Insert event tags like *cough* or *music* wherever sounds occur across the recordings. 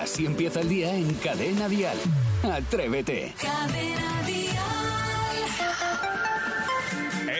Así empieza el día en Cadena Dial. Atrévete.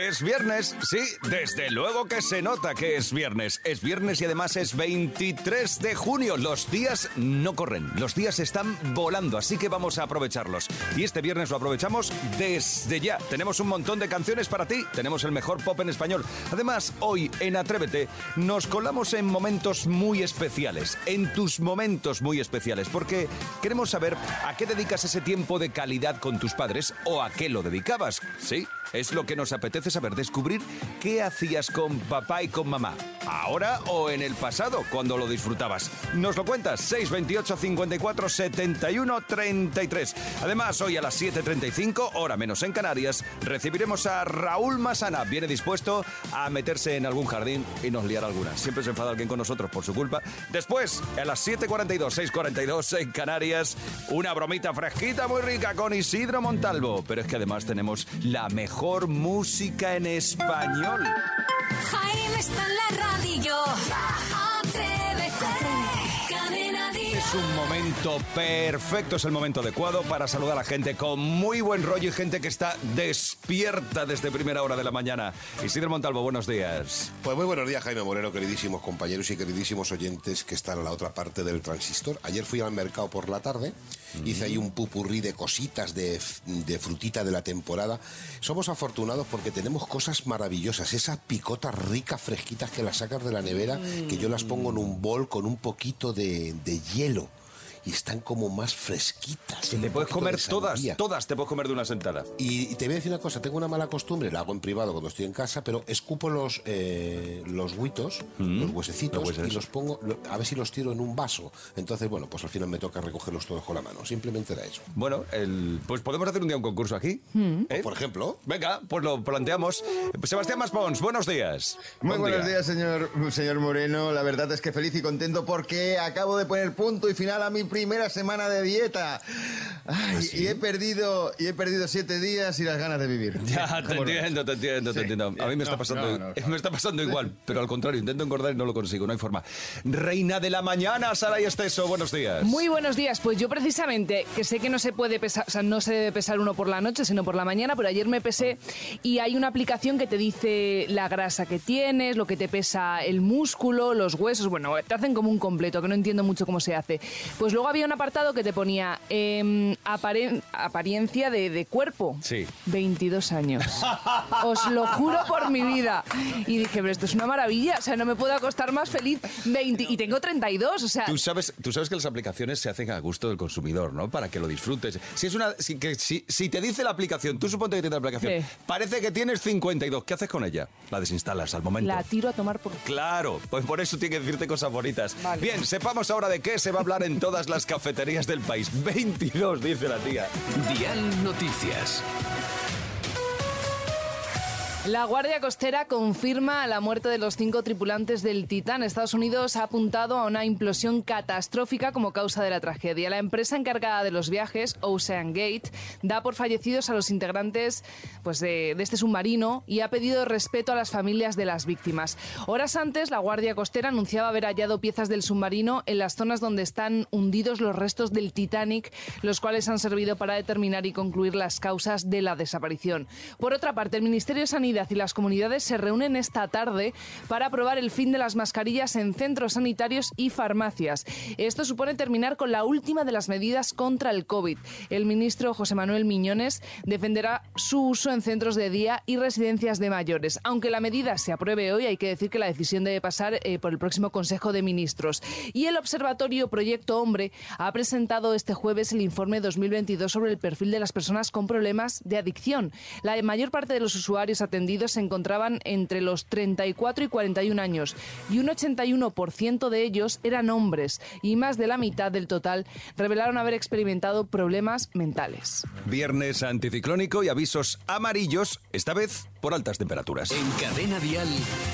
Es viernes, sí, desde luego que se nota que es viernes. Es viernes y además es 23 de junio. Los días no corren, los días están volando, así que vamos a aprovecharlos. Y este viernes lo aprovechamos desde ya. Tenemos un montón de canciones para ti, tenemos el mejor pop en español. Además, hoy en Atrévete nos colamos en momentos muy especiales, en tus momentos muy especiales, porque queremos saber a qué dedicas ese tiempo de calidad con tus padres o a qué lo dedicabas. Sí, es lo que nos apetece saber, descubrir qué hacías con papá y con mamá. Ahora o en el pasado, cuando lo disfrutabas. Nos lo cuentas, 628 54 71 33. Además, hoy a las 7.35, hora menos en Canarias, recibiremos a Raúl Masana. Viene dispuesto a meterse en algún jardín y nos liar alguna. Siempre se enfada alguien con nosotros por su culpa. Después, a las 7.42, 6.42 en Canarias, una bromita fresquita muy rica con Isidro Montalvo. Pero es que además tenemos la mejor música en español. Jaime está en la radio. Atrévete. Es un momento perfecto, es el momento adecuado para saludar a la gente con muy buen rollo y gente que está despierta desde primera hora de la mañana. Isidro Montalvo, buenos días. Pues muy buenos días, Jaime Moreno, queridísimos compañeros y queridísimos oyentes que están a la otra parte del transistor. Ayer fui al mercado por la tarde, hice ahí un pupurrí de cositas de, de frutita de la temporada. Somos afortunados porque tenemos cosas maravillosas, esas picotas ricas, fresquitas que las sacas de la nevera, que yo las pongo en un bol con un poquito de, de hielo. Y están como más fresquitas. Que te puedes comer todas, todas te puedes comer de una sentada. Y, y te voy a decir una cosa, tengo una mala costumbre, la hago en privado cuando estoy en casa, pero escupo los eh, los huitos, los huesecitos, Los huesos. y los pongo, a ver si los tiro en un vaso. Entonces, bueno, pues al final me toca recogerlos todos con la mano. Simplemente era eso. Bueno, el, pues podemos hacer un día un concurso aquí. ¿eh? Por ejemplo, Venga, pues lo planteamos. Sebastián Maspons, buenos días. Muy Buen buenos día. días, señor, señor Moreno. La verdad es que feliz y contento porque acabo de poner punto y final a mi primera semana de dieta. Ay, ¿Ah, Y he perdido y he perdido siete días y las ganas de vivir. Ya, te entiendo, te entiendo, te Sí, entiendo. A mí me está No, pasando, no, no, *laughs* me está pasando igual, pero al contrario, intento engordar y no lo consigo, no hay forma. Reina de la mañana, Sara y Esteso, buenos días. Muy buenos días. Pues yo precisamente, que sé que no se puede pesar, o sea, no se debe pesar uno por la noche, sino por la mañana, pero ayer me pesé y hay una aplicación que te dice la grasa que tienes, lo que te pesa el músculo, los huesos, bueno, te hacen como un completo, que no entiendo mucho cómo se hace. Pues luego había un apartado que te ponía em, aparen- apariencia de, de cuerpo. Sí. 22 años. *laughs* Os lo juro por mi vida. Y dije, pero esto es una maravilla, o sea, no me puedo acostar más feliz. 20, y tengo 32, o sea... Tú sabes, tú sabes que las aplicaciones se hacen a gusto del consumidor, ¿no? Para que lo disfrutes. Si es una, si, que, si, si te dice la aplicación, tú suponte que tienes la aplicación, Sí. parece que tienes 52. ¿Qué haces con ella? La desinstalas al momento. La tiro a tomar por... Claro, pues por eso tiene que decirte cosas bonitas. Bien, sepamos ahora de qué se va a hablar en todas las cafeterías del país. *laughs* 22, dice la tía. Dial Noticias. La Guardia Costera confirma la muerte de los cinco tripulantes del Titán. Estados Unidos ha apuntado a una implosión catastrófica como causa de la tragedia. La empresa encargada de los viajes, Ocean Gate, da por fallecidos a los integrantes pues, de, de este submarino y ha pedido respeto a las familias de las víctimas. Horas antes, la Guardia Costera anunciaba haber hallado piezas del submarino en las zonas donde están hundidos los restos del Titanic, los cuales han servido para determinar y concluir las causas de la desaparición. Por otra parte, el Ministerio de Sanidad y las comunidades se reúnen esta tarde para aprobar el fin de las mascarillas en centros sanitarios y farmacias. Esto supone terminar con la última de las medidas contra el COVID. El ministro José Manuel Miñones defenderá su uso en centros de día y residencias de mayores. Aunque la medida se apruebe hoy, hay que decir que la decisión debe pasar eh, por el próximo Consejo de Ministros. Y el Observatorio Proyecto Hombre ha presentado este jueves el informe 2022 sobre el perfil de las personas con problemas de adicción. La mayor parte de los usuarios atendidos se encontraban entre los 34 y 41 años y un 81% de ellos eran hombres y más de la mitad del total revelaron haber experimentado problemas mentales. Viernes anticiclónico y avisos amarillos, esta vez por altas temperaturas. En Cadena Dial,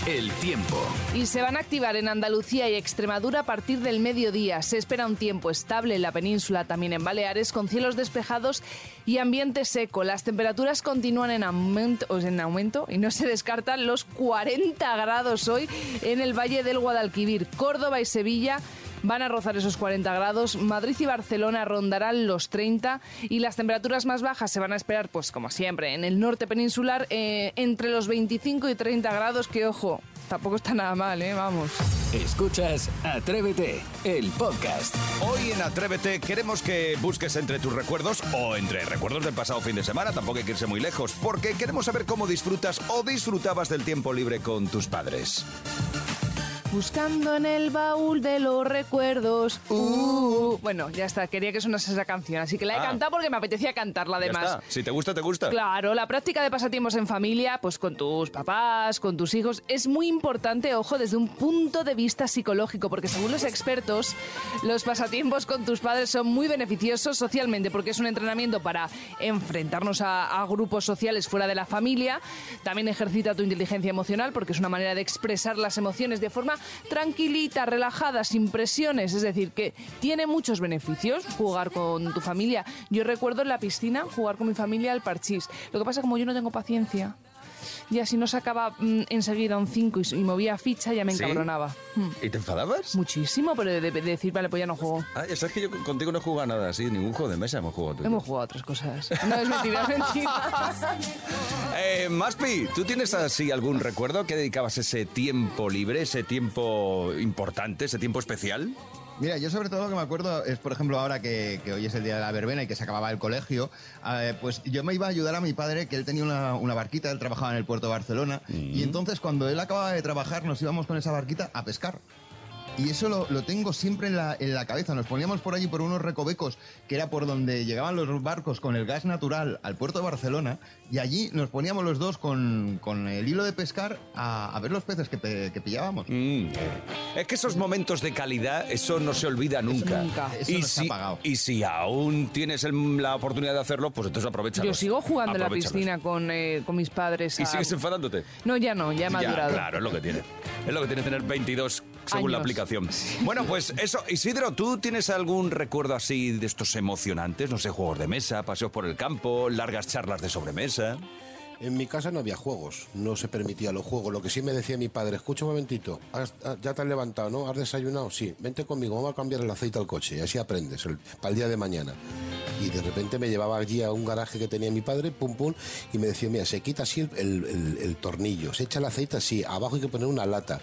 el tiempo. Y se van a activar en Andalucía y Extremadura a partir del mediodía. Se espera un tiempo estable en la península, también en Baleares, con cielos despejados y ambiente seco. Las temperaturas continúan en aumento, en aumento y no se descartan los 40 grados hoy en el Valle del Guadalquivir, Córdoba y Sevilla van a rozar esos 40 grados. Madrid y Barcelona rondarán los 30 y las temperaturas más bajas se van a esperar, pues como siempre, en el norte peninsular eh, entre los 25 y 30 grados, que ojo, tampoco está nada mal, ¿eh? Vamos. Escuchas Atrévete, el podcast. Hoy en Atrévete queremos que busques entre tus recuerdos o entre recuerdos del pasado fin de semana, tampoco hay que irse muy lejos, porque queremos saber cómo disfrutas o disfrutabas del tiempo libre con tus padres. Buscando en el baúl de los recuerdos. Uh. Bueno, ya está, quería que sonase esa canción, así que la he Ah. cantado porque me apetecía cantarla Ya además. está. Si te gusta, te gusta. Claro, la práctica de pasatiempos en familia, pues con tus papás, con tus hijos, es muy importante, ojo, desde un punto de vista psicológico, porque según los expertos, los pasatiempos con tus padres son muy beneficiosos socialmente, porque es un entrenamiento para enfrentarnos a, a grupos sociales fuera de la familia. También ejercita tu inteligencia emocional, porque es una manera de expresar las emociones de forma tranquilita, relajada, sin presiones. Es decir, que tiene muchos beneficios jugar con tu familia. Yo recuerdo en la piscina jugar con mi familia al parchís. Lo que pasa como yo no tengo paciencia. Ya si no sacaba mm, enseguida un 5 y, y movía ficha, ya me ¿Sí? encabronaba. Mm, ¿Y te enfadabas? Muchísimo, pero de, de decir, vale, pues ya no juego. Ah, sabes que yo contigo no he jugado nada así, ningún juego de mesa hemos jugado tú. Hemos jugado a otras cosas. No, es mentira, es mentira. *laughs* Eh, Maspi, ¿tú tienes así algún recuerdo que dedicabas ese tiempo libre, ese tiempo importante, ese tiempo especial? Mira, yo sobre todo lo que me acuerdo es, por ejemplo, ahora que, que hoy es el día de la verbena y que se acababa el colegio, eh, pues yo me iba a ayudar a mi padre, que él tenía una, una barquita, él trabajaba en el puerto de Barcelona, y entonces cuando él acababa de trabajar nos íbamos con esa barquita a pescar. Y eso lo, lo tengo siempre en la, en la cabeza. Nos poníamos por allí por unos recovecos, que era por donde llegaban los barcos con el gas natural al puerto de Barcelona, y allí nos poníamos los dos con, con el hilo de pescar a, a ver los peces que, pe- que pillábamos. Mm. Es que esos momentos de calidad, eso no se olvida nunca. nunca. Eso y, no se ha si, apagado. y si aún tienes el- la oportunidad de hacerlo, pues entonces aprovecha. Yo sigo jugando en la piscina con, eh, con mis padres. ¿Y a- sigues enfadándote? No, ya no, ya he madurado. claro, es lo que tiene. Es lo que tiene tener 22 según la aplicación. Bueno, pues eso. Isidro, ¿tú tienes algún recuerdo así de estos emocionantes? No sé, juegos de mesa, paseos por el campo, largas charlas de sobremesa. En mi casa no había juegos, no se permitía los juegos. Lo que sí me decía mi padre, escucha un momentito, has- ah, ya te has levantado, ¿no? ¿Has desayunado? Sí, vente conmigo, vamos a cambiar el aceite al coche y así aprendes el- para el día de mañana. Y de repente me llevaba allí a un garaje que tenía mi padre, pum, pum, y me decía, mira, se quita así el, el- el- el tornillo, se echa el aceite así, abajo hay que poner una lata.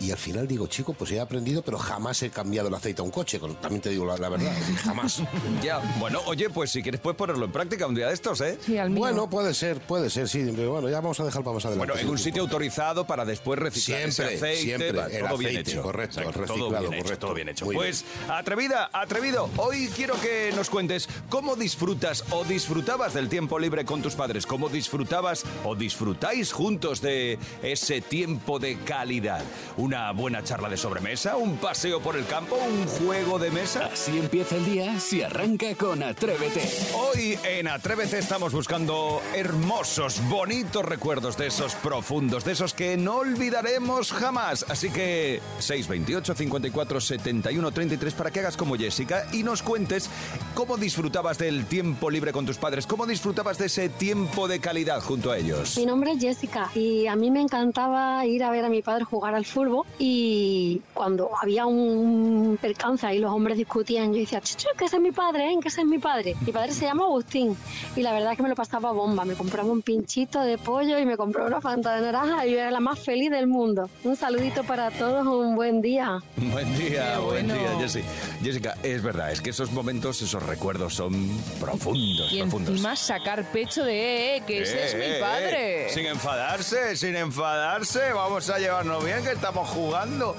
Y al final digo, chico, pues he aprendido, pero jamás he cambiado el aceite a un coche, también te digo la, la verdad, *laughs* jamás. *laughs* Ya, bueno, oye, pues si quieres puedes ponerlo en práctica un día de estos, ¿eh? Sí, al mío. Bueno, puede ser, puede ser, sí, pero bueno, ya vamos a dejar para más adelante. Bueno, en un sitio autorizado para después reciclar ese Siempre, aceite. siempre, va, el todo bien aceite, hecho. correcto, todo reciclado, bien hecho, correcto. todo bien hecho. Muy pues, atrevida, atrevido, hoy quiero que nos cuentes cómo disfrutas o disfrutabas del tiempo libre con tus padres, cómo disfrutabas o disfrutáis juntos de ese tiempo de calidad. Una buena charla de sobremesa, un paseo por el campo, un juego de mesa. Así empieza el día si arranca con Atrévete. Hoy en Atrévete estamos buscando hermosos, bonitos recuerdos de esos profundos, de esos que no olvidaremos jamás. Así que 628 54 71 33 para que hagas como Jessica y nos cuentes cómo disfrutabas del tiempo libre con tus padres, cómo disfrutabas de ese tiempo de calidad junto a ellos. Mi nombre es Jessica y a mí me encantaba ir a ver a mi padre jugar al fútbol y cuando había un percance y los hombres discutían, yo decía, chuchu, que ese es mi padre, ¿eh? que ese es mi padre. Mi padre se llama Agustín y la verdad es que me lo pasaba bomba. Me compraba un pinchito de pollo y me compró una fanta de naranja y yo era la más feliz del mundo. Un saludito para todos, un buen día. *laughs* Buen día, Qué buen bueno. día, Jessica. Jessica, es verdad, es que esos momentos, esos recuerdos son profundos, Y profundos. encima sacar pecho de, eh, eh, que ese es mi eh, padre. eh, Sin enfadarse, sin enfadarse. Vamos a llevarnos bien que estamos jugando.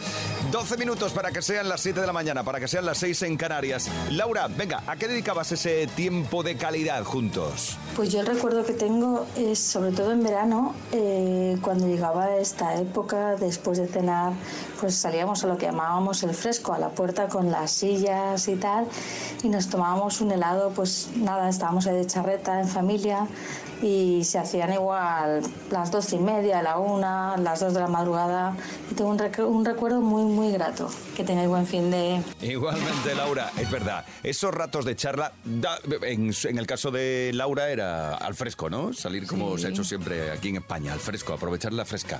12 minutos para que sean las 7 de la mañana, para que sean las 6 en Canarias. Laura, venga, ¿a qué dedicabas ese tiempo de calidad juntos? Pues yo el recuerdo que tengo es sobre todo en verano, eh, cuando llegaba esta época, después de cenar, pues salíamos a lo que llamábamos el fresco, a la puerta con las sillas y tal, y nos tomábamos un helado lado, pues nada, estábamos ahí de charreta en familia y se hacían igual las dos y media, la una, las dos de la madrugada. Y tengo un, rec- un recuerdo muy, muy grato. Que tengáis buen fin de... Igualmente, Laura, es verdad. Esos ratos de charla, en, en el caso de Laura era al fresco, ¿no? Salir como Sí. se ha hecho siempre aquí en España, al fresco, aprovechar la fresca,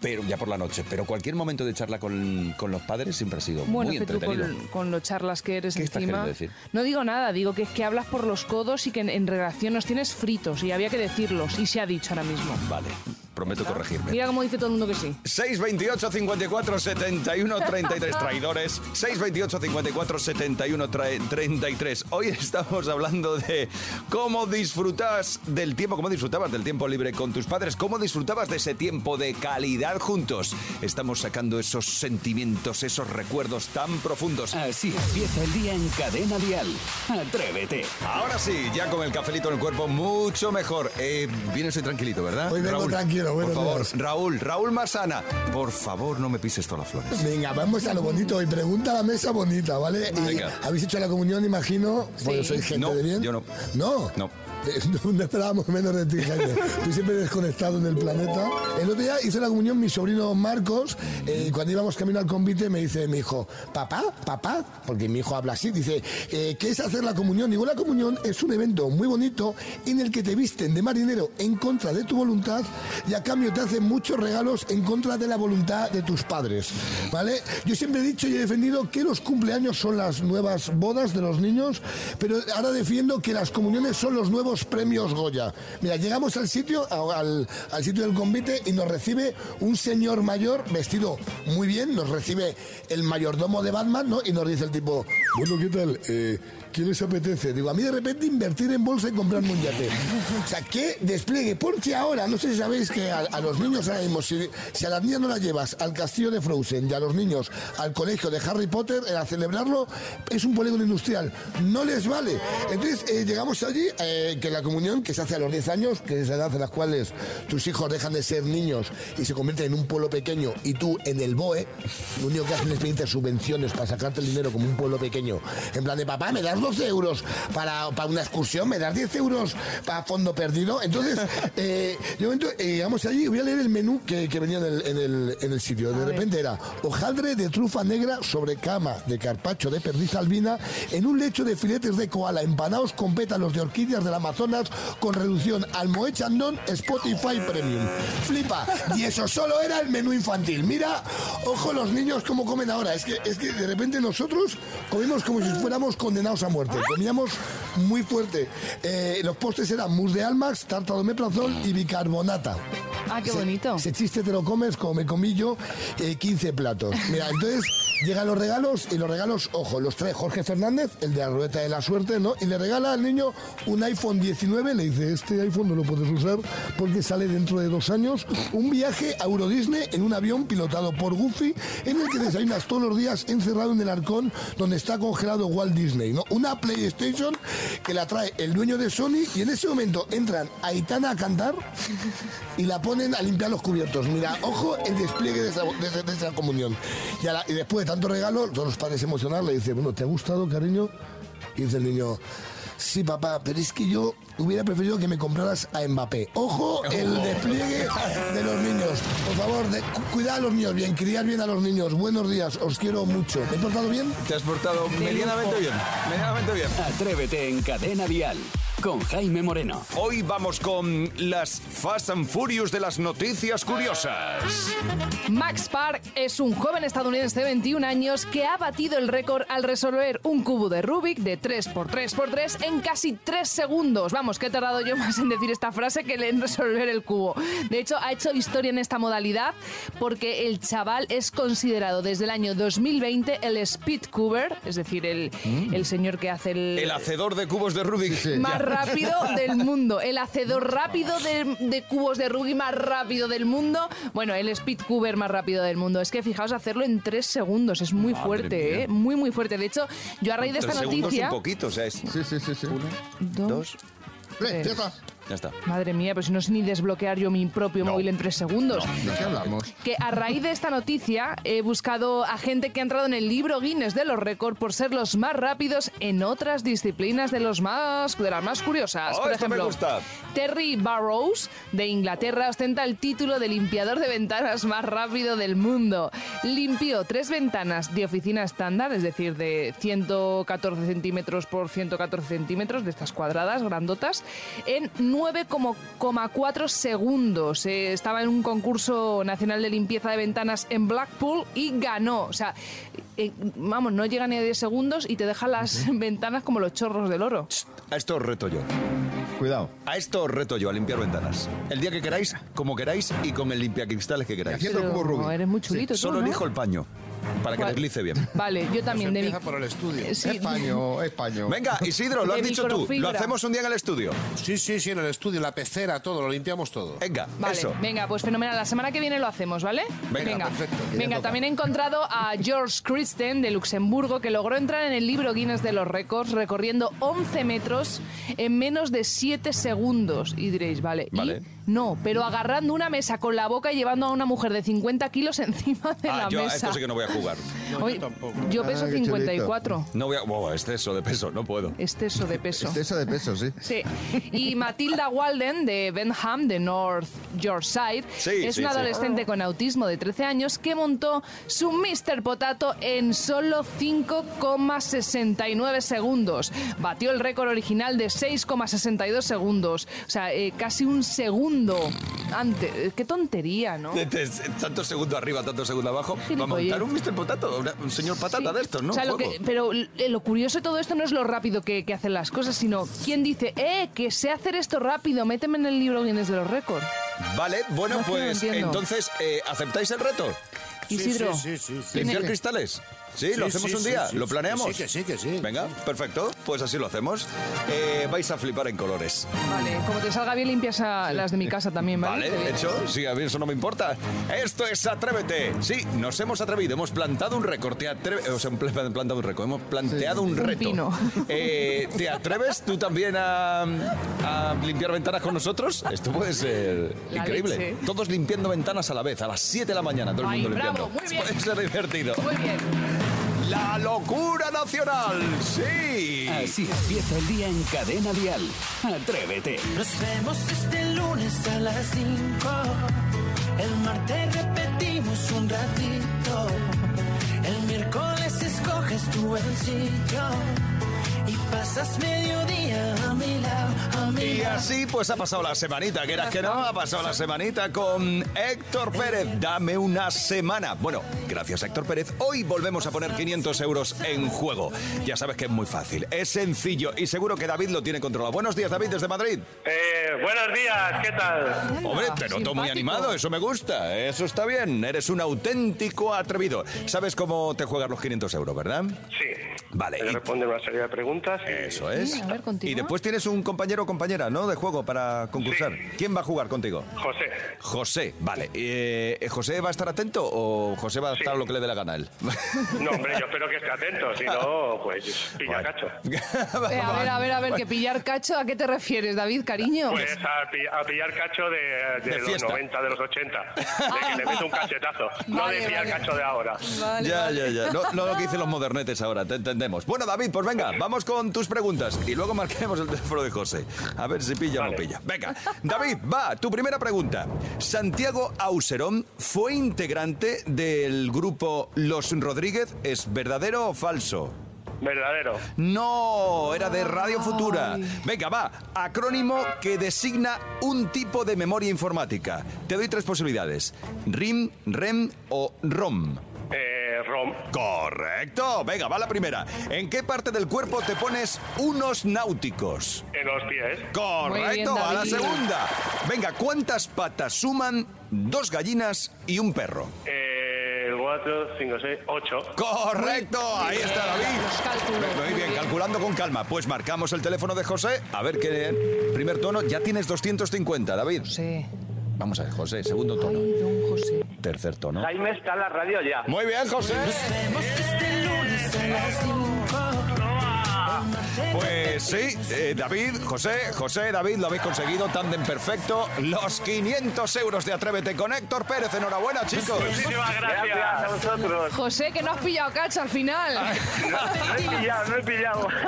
pero ya por la noche. Pero cualquier momento de charla con, con los padres siempre ha sido Bueno, muy que tú entretenido. con, con lo charlas que eres ¿Qué estás encima. decir? No digo nada, digo que es que hablas por los codos y que en, en relación nos tienes fritos y había que decirlos y se ha dicho ahora mismo. Vale, prometo corregirme. Mira cómo dice todo el mundo que sí. 628 54 71 33 traidores 628 54 71 tra- 33 Hoy estamos hablando de cómo disfrutas del tiempo Cómo disfrutabas del tiempo libre con tus padres Cómo disfrutabas de ese tiempo de calidad juntos Estamos sacando esos sentimientos Esos recuerdos tan profundos Así empieza el día en Cadena Dial. Atrévete. Ahora sí, ya con el cafelito en el cuerpo Mucho mejor eh, Vienes hoy tranquilito, ¿verdad? Hoy vengo tranquilo, Por favor. Raúl, Raúl Masana Por favor, no me pises todas las flores Venga, vamos a lo bonito. Y pregunta a la mesa bonita, ¿vale? Y habéis hecho la comunión, imagino. Porque Sí. sois gente No, de bien. yo no. No. No. No, no esperábamos menos de ti, Jaime. Tú siempre desconectado en el planeta. El otro día hizo la comunión mi sobrino Marcos. eh, y cuando íbamos camino al convite, me dice mi hijo, papá, papá, porque mi hijo habla así, dice, eh, ¿qué es hacer la comunión? Digo, la comunión es un evento muy bonito en el que te visten de marinero en contra de tu voluntad y a cambio te hacen muchos regalos en contra de la voluntad de tus padres. ¿Vale? Yo siempre he dicho y he defendido que los cumpleaños son las nuevas bodas de los niños, pero ahora defiendo que las comuniones son los nuevos premios Goya. Mira, llegamos al sitio, al, al sitio del convite y nos recibe un señor mayor vestido muy bien, nos recibe el mayordomo de Batman, ¿no? Y nos dice el tipo, bueno, ¿qué tal? Eh, ¿Qué les apetece? Digo, a mí de repente invertir en bolsa y comprarme un yate. O sea, ¿qué despliegue? Porque ahora, no sé si sabéis que a, los niños ahora mismo, si, a las niñas no las llevas al castillo de Frozen y a los niños al colegio de Harry Potter, eh, a celebrarlo, es un polígono industrial. No les vale. Entonces, eh, llegamos allí, eh, que la comunión, que se hace a los 10 años, que es la edad en las cuales tus hijos dejan de ser niños y se convierten en un pueblo pequeño y tú en el BOE, lo único que hacen es pedirte subvenciones para sacarte el dinero como un pueblo pequeño. En plan de, papá, ¿me das 12 euros para, para una excursión? ¿Me das 10 euros para fondo perdido? Entonces, *laughs* eh, de momento, eh, llegamos allí y voy a leer el menú que, que venía en el, en el- en el sitio. De repente era hojaldre de trufa negra sobre cama de carpacho de perdiz albina en un lecho de filetes de koala empanados con pétalos de orquídeas del Amazonas con reducción al Moe Chandon Spotify Premium. Flipa. Y eso solo era el menú infantil. Mira, ojo los niños cómo comen ahora. Es que, es que de repente nosotros comimos como si fuéramos condenados a muerte. Comíamos muy fuerte. Eh, los postres eran mousse de almax, tarta de omeprazol y bicarbonata. Ah, qué bonito. Ese chiste te lo comes como me comí yo eh, 15 platos. Mira, entonces llegan los regalos y los regalos, ojo, los trae Jorge Fernández, el de la ruleta de la suerte, ¿no? Y le regala al niño un iPhone 19, le dice, este iPhone no lo puedes usar porque sale dentro de dos años, un viaje a Euro Disney en un avión pilotado por Goofy en el que desayunas todos los días encerrado en el arcón donde está congelado Walt Disney, ¿no? PlayStation que la trae el dueño de Sony y en ese momento entran Aitana a cantar y la ponen a limpiar los cubiertos. Mira, ojo el despliegue de esa, de esa- comunión. A y después de tanto regalo, todos los padres emocionados le dicen, bueno, ¿te ha gustado, cariño? Y dice el niño, sí, papá, pero es que yo hubiera preferido que me compraras a Mbappé. Ojo el despliegue de los niños. Por favor, de, cu- cuidad a los niños bien, criar bien a los niños. Buenos días, os quiero mucho. ¿Me he portado bien? Te has portado medianamente bien. Medianamente bien. Atrévete en Cadena Dial. Con Jaime Moreno. Hoy vamos con las Fast and Furious de las noticias curiosas. Max Park es un joven estadounidense de 21 años que ha batido el récord al resolver un cubo de Rubik de 3x3x3 en casi 3 segundos. Vamos, que he tardado yo más en decir esta frase que en resolver el cubo. De hecho, ha hecho historia en esta modalidad porque el chaval es considerado desde el año 2020 el Speed Cuber, es decir, el, el señor que hace el, El hacedor de cubos de Rubik. más rápido del mundo. El hacedor rápido de, de cubos de Rubik más rápido del mundo. Bueno, el speed cuber más rápido del mundo. Es que fijaos, hacerlo en tres segundos es muy Madre fuerte, mía. ¿eh? Muy, muy fuerte. De hecho, yo a raíz de Tres esta segundos noticia... un poquito, o sea, es Sí, sí, sí, sí. Dos, dos, tres. Ya está. Madre mía, pues no sé ni desbloquear yo mi propio móvil en tres segundos. ¿De qué hablamos? Que a raíz de esta noticia he buscado a gente que ha entrado en el libro Guinness de los récords por ser los más rápidos en otras disciplinas de los más de las más curiosas. Oh, por me ejemplo, gusta. Terry Barrows de Inglaterra ostenta el título de limpiador de ventanas más rápido del mundo. Limpió tres ventanas de oficina estándar, es decir, de 114 centímetros por 114 centímetros, de estas cuadradas grandotas, en 9,4 segundos. Eh, estaba en un concurso nacional de limpieza de ventanas en Blackpool y ganó. O sea, eh, vamos, no llega ni a 10 segundos y te deja las ventanas como los chorros del oro. A esto os reto yo. Cuidado. A esto os reto yo, a limpiar ventanas. El día que queráis, como queráis y con el limpiacristales que queráis. Haciendo Pero Rubik. eres muy chulito tú, Solo ¿no? elijo el paño, para que deslice bien. Vale, yo también de mi... Empieza por el estudio. Sí, Españo, Españo. Venga, Isidro, lo De has dicho tú. Lo hacemos un día en el estudio. Sí, sí, sí, en el estudio, la pecera, todo, lo limpiamos todo. Venga, Vale, eso. venga, pues fenomenal. La semana que viene lo hacemos, ¿vale? Venga, perfecto. Venga, también he encontrado a George Christen de Luxemburgo que logró entrar en el libro Guinness de los récords recorriendo 11 metros en menos de 7 segundos. Y diréis, vale, ¿y? No, pero agarrando una mesa con la boca y llevando a una mujer de 50 kilos *laughs* encima de Ah, la yo a mesa. esto sí que no voy a jugar. Oye, yo peso Ah, qué 54. No voy a... Wow, exceso de peso, no puedo. Exceso de peso. Exceso de peso, sí. Sí. Y Matilda Walden de Benham, de North Yorkshire, Sí, es sí, una sí. adolescente con autismo de 13 años que montó su Mr. Potato en solo 5,69 segundos. Batió el récord original de 6,62 segundos. O sea, eh, casi un segundo antes. Eh, Qué tontería, ¿no? Tanto segundo arriba, tanto segundo abajo. Va a montar un Mr. Potato, un señor patata Sí. de estos, ¿no? O sea, lo que- pero lo curioso de todo esto no es lo rápido que, que hacen las cosas, sino quién dice, eh, que sé hacer esto rápido, méteme en el libro Guinness de los récords. Vale, bueno, No, pues entonces, eh, ¿aceptáis el reto? Isidro. Sí, sí, sí. sí. ¿Limpiar cristales? ¿Sí? ¿Lo Sí, hacemos sí, un día? sí, ¿Lo planeamos? que sí, que sí, que sí. Venga, perfecto. Pues así lo hacemos. Eh, vais a flipar en colores. Vale, como te salga bien, limpias a las de mi casa también, ¿vale? Vale, hecho. Sí, a mí eso no me importa. Esto es Atrévete. Sí, nos hemos atrevido. Hemos plantado un récord. Te atreve- O sea, un pla- plantado un récord. Hemos planteado un Un reto. pino. *laughs* Eh, ¿Te atreves tú también a, a limpiar ventanas con nosotros? Esto puede ser La increíble. leche. Todos limpiando ventanas a la vez, a las 7 de la mañana, todo el Ay, mundo bravo, limpiando. muy bien. Puede ser divertido. Muy bien. La locura nacional. Sí. Así empieza el día en Cadena Dial. Atrévete. Nos vemos este lunes a las 5. El martes repetimos un ratito. El miércoles escoges tú el sitio. Y pasas mediodía a mi lado, a mi Y lado. así pues ha pasado la semanita, que era que no, ha pasado la semanita con Héctor Pérez. Dame una semana. Bueno, gracias Héctor Pérez, hoy volvemos a poner 500 euros en juego. Ya sabes que es muy fácil, es sencillo y seguro que David lo tiene controlado. Buenos días David desde Madrid. Eh, buenos días, ¿qué tal? Hombre, te noto muy animado, eso me gusta, eso está bien. Eres un auténtico atrevido. ¿Sabes cómo te juegas los 500 euros, verdad? Sí. Vale, Voy a y- responder una serie de preguntas. y- Eso es. Sí, a ver, y después tienes un compañero o compañera, ¿no? De juego para concursar. Sí. ¿Quién va a jugar contigo? José. José, vale. Eh, ¿José va a estar atento o José va a estar Sí. lo que le dé la gana a él? No, hombre, yo espero que esté atento, si no, pues pilla cacho. *laughs* Eh, a ver, a ver, a ver, que pillar cacho, ¿a qué te refieres, David, cariño? Pues a, pi- a pillar cacho de, de De los fiesta. 90, de los 80. De que le meto un cachetazo. No de pillar vale. cacho de ahora. Vale, ya, vale. ya, ya. No, no lo que dicen los modernetes ahora, te entendemos. Bueno, David, pues venga, vamos con tus preguntas y luego marquemos el teléfono de José. A ver si pilla o no pilla. Venga, David, va, tu primera pregunta. ¿Santiago Auserón fue integrante del grupo Los Rodríguez? ¿Es verdadero o falso? Verdadero. No, era de Radio Futura. Venga, va. Acrónimo que designa un tipo de memoria informática. Te doy tres posibilidades. RIM, REM o ROM. Eh, Rom. Correcto. Venga, va la primera. ¿En qué parte del cuerpo te pones unos náuticos? En los pies. Bien, Correcto, va la David. segunda. Venga, ¿cuántas patas suman dos gallinas y un perro? Eh, 4, 5, 6, 8. Correcto, ahí está David. Muy bien, calculando con calma. Pues marcamos el teléfono de José. A ver qué. Primer tono, ya tienes 250, David. Sí. Vamos a ver, José, segundo tono. Ay, don José. Tercer tono. Jaime está en la radio ya. Muy bien, José. Nos vemos este Sí, eh, David, José, José, David, lo habéis conseguido, tándem perfecto. Los 500 euros de Atrévete con Héctor Pérez. Enhorabuena, chicos. Muchísimas gracias a vosotros. José, que no has pillado cacho al final. No he pillado, no he pillado. *laughs*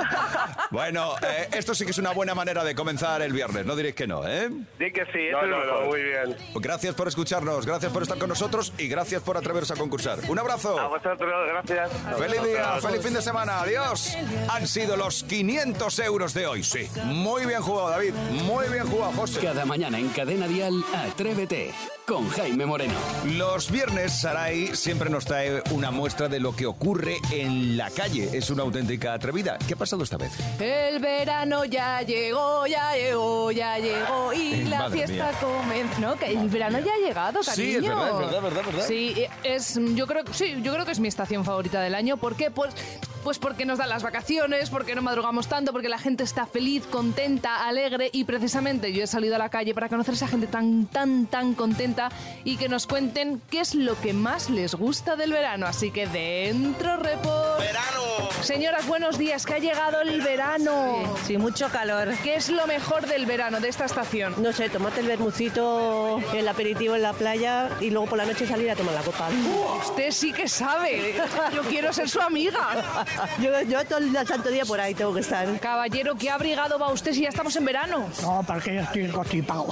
Bueno, eh, esto sí que es una buena manera de comenzar el viernes, no diréis que no, ¿eh? Di que sí, no, no, no, muy bien. Gracias por escucharnos, gracias por estar con nosotros y gracias por atreveros a concursar. Un abrazo. A vosotros, gracias. Feliz día, feliz fin de semana, adiós. Han sido los 500 euros de hoy, sí. Muy bien jugado, David. Muy bien jugado, José. Cada mañana en Cadena Dial, Atrévete con Jaime Moreno. Los viernes, Sarai siempre nos trae una muestra de lo que ocurre en la calle. Es una auténtica atrevida. ¿Qué ha pasado esta vez? El verano ya llegó, ya llegó, ya llegó y la Madre fiesta mía. comenzó. No, que el verano ya ha llegado, cariño. Sí, es verdad, es verdad, verdad, verdad. Sí, es, yo creo, sí, yo creo que es mi estación favorita del año. ¿Por qué? Pues, pues porque nos dan las vacaciones, porque no madrugamos tanto, porque la gente está feliz, contenta, alegre y precisamente yo he salido a la calle para conocer a esa gente tan, tan, tan contenta y que nos cuenten qué es lo que más les gusta del verano. Así que dentro, report. ¡Verano! Señoras, buenos días, que ha llegado el verano. Sí, mucho calor. ¿Qué es lo mejor del verano, de esta estación? No sé, tomate el bermucito, el aperitivo en la playa y luego por la noche salir a tomar la copa. Usted sí que sabe. Yo quiero ser su amiga. *laughs* Yo, yo todo el santo día por ahí tengo que estar. Caballero, ¿qué abrigado va usted si ya estamos en verano? No, porque yo estoy constipado.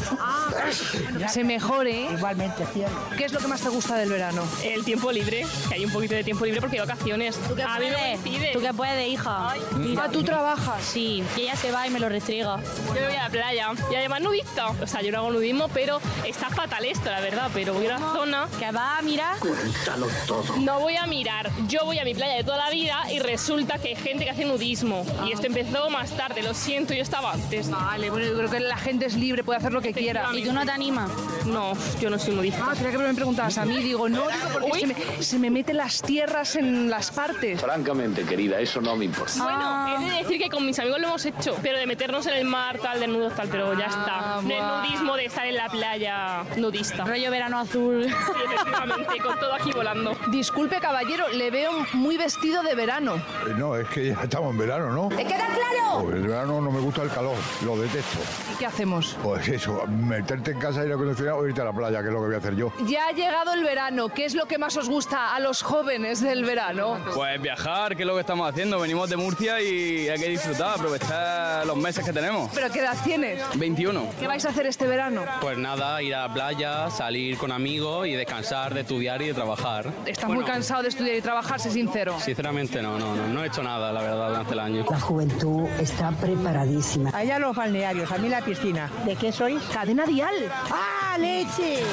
Se mejore. Igualmente, cierto. ¿Qué es lo que más te gusta del verano? El tiempo libre, que hay un poquito de tiempo libre porque hay vacaciones. a mí me coincide. ¿Tú qué puedes, hija? Ah, ¿tú trabajas? Sí, y ella se va y me lo restriega. Yo me voy a la playa y además nudista. O sea, yo no hago nudismo, pero está fatal esto, la verdad. Pero voy a una zona. Que va a mirar. Cuéntalo todo. No voy a mirar. Yo voy a mi playa de toda la vida y resulta que hay gente que hace nudismo. Y esto empezó más tarde, lo siento, yo estaba antes. Vale, bueno, yo creo que la gente es libre, puede hacer lo que quiera. ¿Y tú no te animas? No, yo no soy nudista. Ah, creía que me preguntabas a mí. Digo, no, digo, porque se me, se me meten las tierras en las partes. Francamente, querida, eso no me importa. Bueno, he de decir que con mis amigos lo hemos hecho, pero de meternos en el mar, tal, desnudos, tal, pero ya está. No buah. es nudismo de estar en la playa nudista. Rollo verano azul. Sí, efectivamente, con todo aquí volando. Disculpe, caballero, le veo muy vestido de verano. Eh, No, es que ya estamos en verano, ¿no? ¿Te queda claro? Pues el verano no me gusta el calor, lo detesto. ¿Y qué hacemos? Pues eso, meterte en casa, ir a acondicionado o irte a la playa, que es lo que voy a hacer yo. Ya ha llegado el verano. ¿Qué es lo que más os gusta a los jóvenes del verano? Pues viajar, que es lo que estamos haciendo. Venimos de Murcia y hay que disfrutar, aprovechar los meses que tenemos. ¿Pero qué edad tienes? 21. ¿Qué vais a hacer este verano? Pues nada, ir a la playa, salir con amigos y descansar de estudiar y de trabajar. Estás muy cansado de estudiar y trabajar, sé sincero. Sinceramente no, no, no, no he hecho nada, la verdad, durante el año. La juventud está preparadísima. Allá los balnearios, a mí la piscina. ¿De qué sois? Cadena Dial. ¡Ah, leche!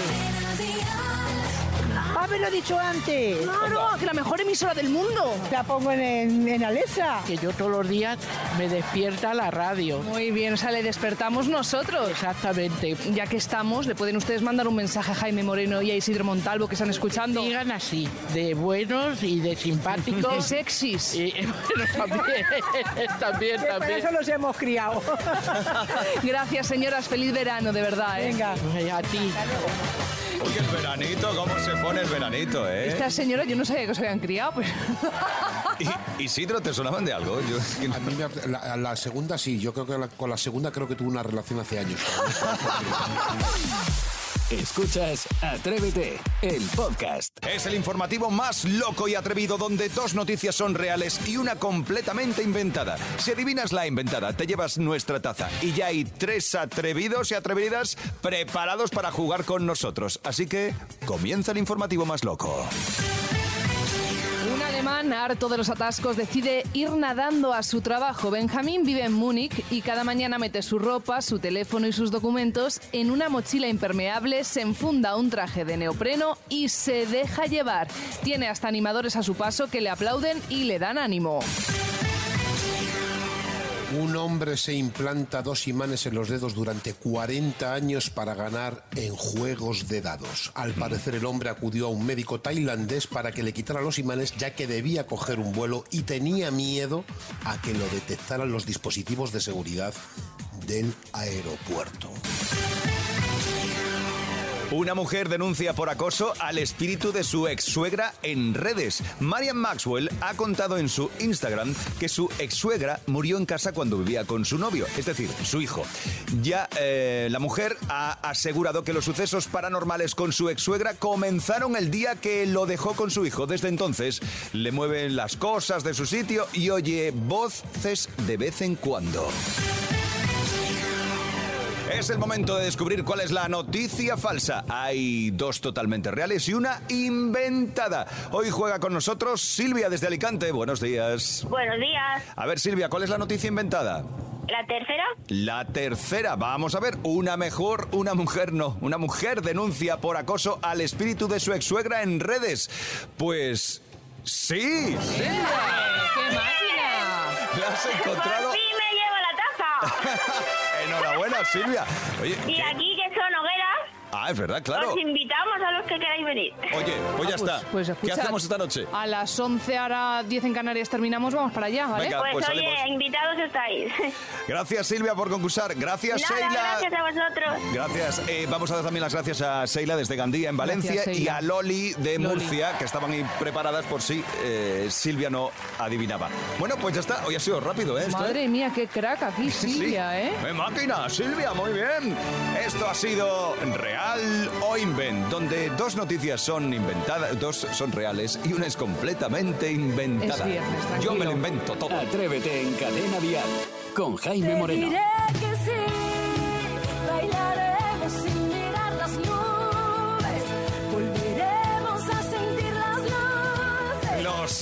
¡Haberlo dicho antes! Claro, que la mejor emisora del mundo. La pongo en, en, en Alexa. Que yo todos los días me despierta la radio. Muy bien, o sea, le despertamos nosotros. Exactamente. Ya que estamos, le pueden ustedes mandar un mensaje a Jaime Moreno y a Isidro Montalvo que están escuchando. Digan así, de buenos y de simpáticos. *laughs* De sexys. Y, bueno, también, *laughs* también, también. eso nos hemos criado. *laughs* Gracias, señoras. Feliz verano, de verdad, ¿eh? Venga, a ti. Veranito, ¿cómo se pone el veranito, eh? Esta señora, yo no sabía que se habían criado, pero... *laughs* ¿Y, Isidro, ¿te sonaban de algo? Yo, es que no- A mí me- la, la segunda sí, yo creo que la- con la segunda creo que tuve una relación hace años. *laughs* Escuchas Atrévete, el podcast. Es el informativo más loco y atrevido donde dos noticias son reales y una completamente inventada. Si adivinas la inventada, te llevas nuestra taza. Y ya hay tres atrevidos y atrevidas preparados para jugar con nosotros. Así que comienza el informativo más loco. Harto de los atascos decide ir nadando a su trabajo. Benjamín vive en Múnich y cada mañana mete su ropa, su teléfono y sus documentos en una mochila impermeable, se enfunda un traje de neopreno y se deja llevar. Tiene hasta animadores a su paso que le aplauden y le dan ánimo. Un hombre se implanta dos imanes en los dedos durante 40 años para ganar en juegos de dados. Al parecer el hombre acudió a un médico tailandés para que le quitara los imanes ya que debía coger un vuelo y tenía miedo a que lo detectaran los dispositivos de seguridad del aeropuerto. Una mujer denuncia por acoso al espíritu de su ex suegra en redes. Marian Maxwell ha contado en su Instagram que su ex suegra murió en casa cuando vivía con su novio, es decir, su hijo. Ya eh, la mujer ha asegurado que los sucesos paranormales con su ex suegra comenzaron el día que lo dejó con su hijo. Desde entonces le mueven las cosas de su sitio y oye voces de vez en cuando. Es el momento de descubrir cuál es la noticia falsa. Hay dos totalmente reales y una inventada. Hoy juega con nosotros Silvia desde Alicante. Buenos días. Buenos días. A ver, Silvia, ¿cuál es la noticia inventada? ¿La tercera? La tercera, vamos a ver, una mejor, una mujer no, una mujer denuncia por acoso al espíritu de su ex suegra en redes. Pues sí. ¡Qué máquina! *laughs* La has encontrado. *laughs* *laughs* Enhorabuena, Silvia. Oye, y ¿qué? aquí que son hogueras, ah, es verdad, claro. os invitamos a los que queráis venir. Oye, pues ya Ah, pues- está. pues ¿Qué escucha, hacemos esta noche? A las 11, ahora 10 en Canarias terminamos, vamos para allá, ¿vale? Venga, Pues, pues oye, salimos. invitados estáis. *laughs* Gracias, Silvia, por concursar. Gracias, Nada, Sheila. gracias a vosotros. Gracias. Eh, vamos a dar también las gracias a Sheila desde Gandía, en Valencia, Gracias, y a Loli de Loli. Murcia, que estaban ahí preparadas por si eh, Silvia no adivinaba. Bueno, pues ya está. Hoy ha sido rápido, ¿eh? Esto, Madre mía, qué crack aquí, *laughs* Sí. Silvia, ¿eh? ¡Qué máquina, Silvia! Muy bien. Esto ha sido real o invent, donde dos noticias son inventadas, dos son reales y una es completamente inventada. Es viernes, Yo me lo invento todo. Atrévete en Cadena Dial con Jaime Moreno.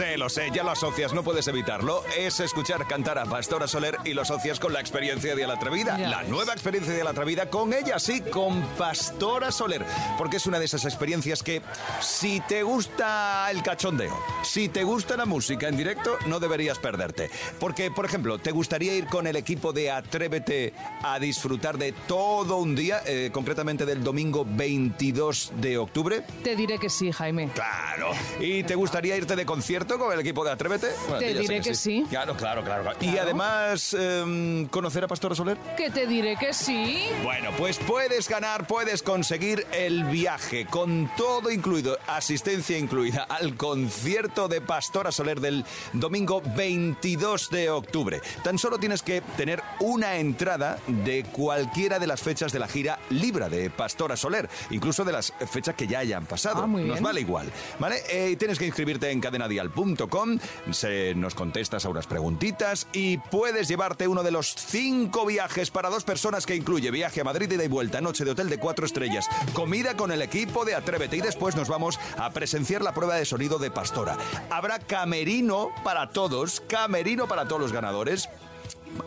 Sé, lo sé, ya lo asocias, no puedes evitarlo. Es escuchar cantar a Pastora Soler y lo asocias con la experiencia de la atrevida. Ya La ves. nueva experiencia de la atrevida con ella, sí, con Pastora Soler. Porque es una de esas experiencias que, si te gusta el cachondeo, si te gusta la música en directo, no deberías perderte. Porque, por ejemplo, ¿te gustaría ir con el equipo de Atrévete a disfrutar de todo un día, eh, concretamente del domingo 22 de octubre? Te diré que sí, Jaime. Claro. ¿Y te gustaría irte de concierto con el equipo de Atrévete? Bueno, Te diré que sí. Claro, claro, claro. claro. Y además, em, ¿conocer a Pastora Soler? Que te diré que sí. Bueno, pues puedes ganar, puedes conseguir el viaje con todo incluido, asistencia incluida al concierto de Pastora Soler del domingo 22 de octubre. Tan solo tienes que tener una entrada de cualquiera de las fechas de la gira Libra de Pastora Soler, incluso de las fechas que ya hayan pasado. Ah, muy Nos bien. vale igual, ¿vale? Eh, tienes que inscribirte en se nos contestas a unas preguntitas y puedes llevarte uno de los cinco viajes para dos personas que incluye viaje a Madrid ida y vuelta, noche de hotel de cuatro estrellas, comida con el equipo de Atrévete y después nos vamos a presenciar la prueba de sonido de Pastora. Habrá camerino para todos, camerino para todos los ganadores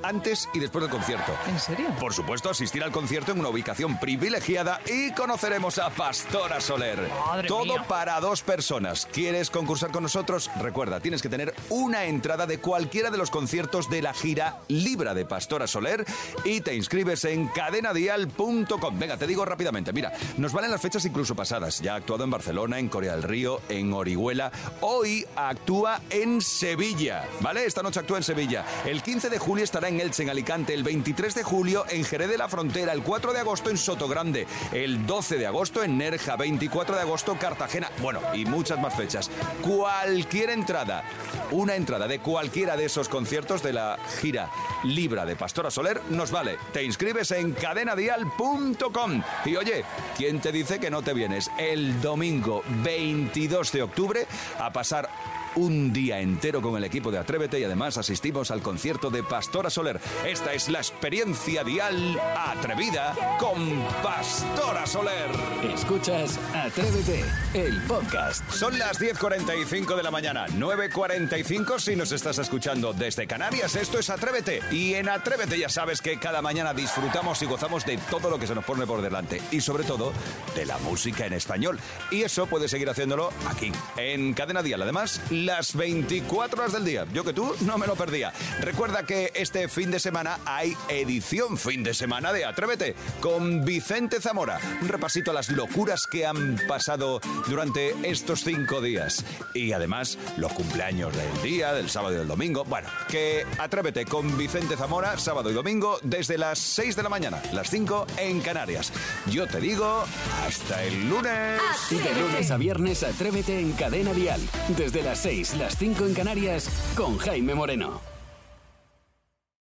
antes y después del concierto. ¿En serio? Por supuesto, asistir al concierto en una ubicación privilegiada y conoceremos a Pastora Soler. Madre Todo mía. para dos personas. ¿Quieres concursar con nosotros? Recuerda, tienes que tener una entrada de cualquiera de los conciertos de la gira Libra de Pastora Soler y te inscribes en cadenadial.com. Venga, te digo rápidamente. Mira, nos valen las fechas incluso pasadas. Ya ha actuado en Barcelona, en Corea del Río, en Orihuela. Hoy actúa en Sevilla, ¿vale? Esta noche actúa en Sevilla. El 15 de julio estará en Elche, en Alicante. El 23 de julio en Jerez de la Frontera. El 4 de agosto en Sotogrande. El 12 de agosto en Nerja. 24 de agosto Cartagena. Bueno, y muchas más fechas. Cualquier entrada, una entrada de cualquiera de esos conciertos de la gira Libra de Pastora Soler nos vale. Te inscribes en cadenadial.com. Y oye, ¿quién te dice que no te vienes el domingo 22 de octubre a pasar un día entero con el equipo de Atrévete y además asistimos al concierto de Pastora Soler. Esta es la experiencia dial atrevida con Pastora Soler. Escuchas Atrévete, el podcast. Son las 10.45 de la mañana, 9.45 si nos estás escuchando desde Canarias. Esto es Atrévete. Y en Atrévete ya sabes que cada mañana disfrutamos y gozamos de todo lo que se nos pone por delante. Y sobre todo, de la música en español. Y eso puedes seguir haciéndolo aquí, en Cadena Dial. Además, las 24 horas del día. Yo que tú no me lo perdía. Recuerda que este fin de semana hay edición fin de semana de Atrévete con Vicente Zamora. Un repasito a las locuras que han pasado durante estos cinco días. Y además los cumpleaños del día, del sábado y del domingo. Bueno, que Atrévete con Vicente Zamora, sábado y domingo, desde las 6 de la mañana, las 5 en Canarias. Yo te digo, hasta el lunes. De lunes a viernes, atrévete en Cadena Dial. Desde las 6, las 5 en Canarias, con Jaime Moreno.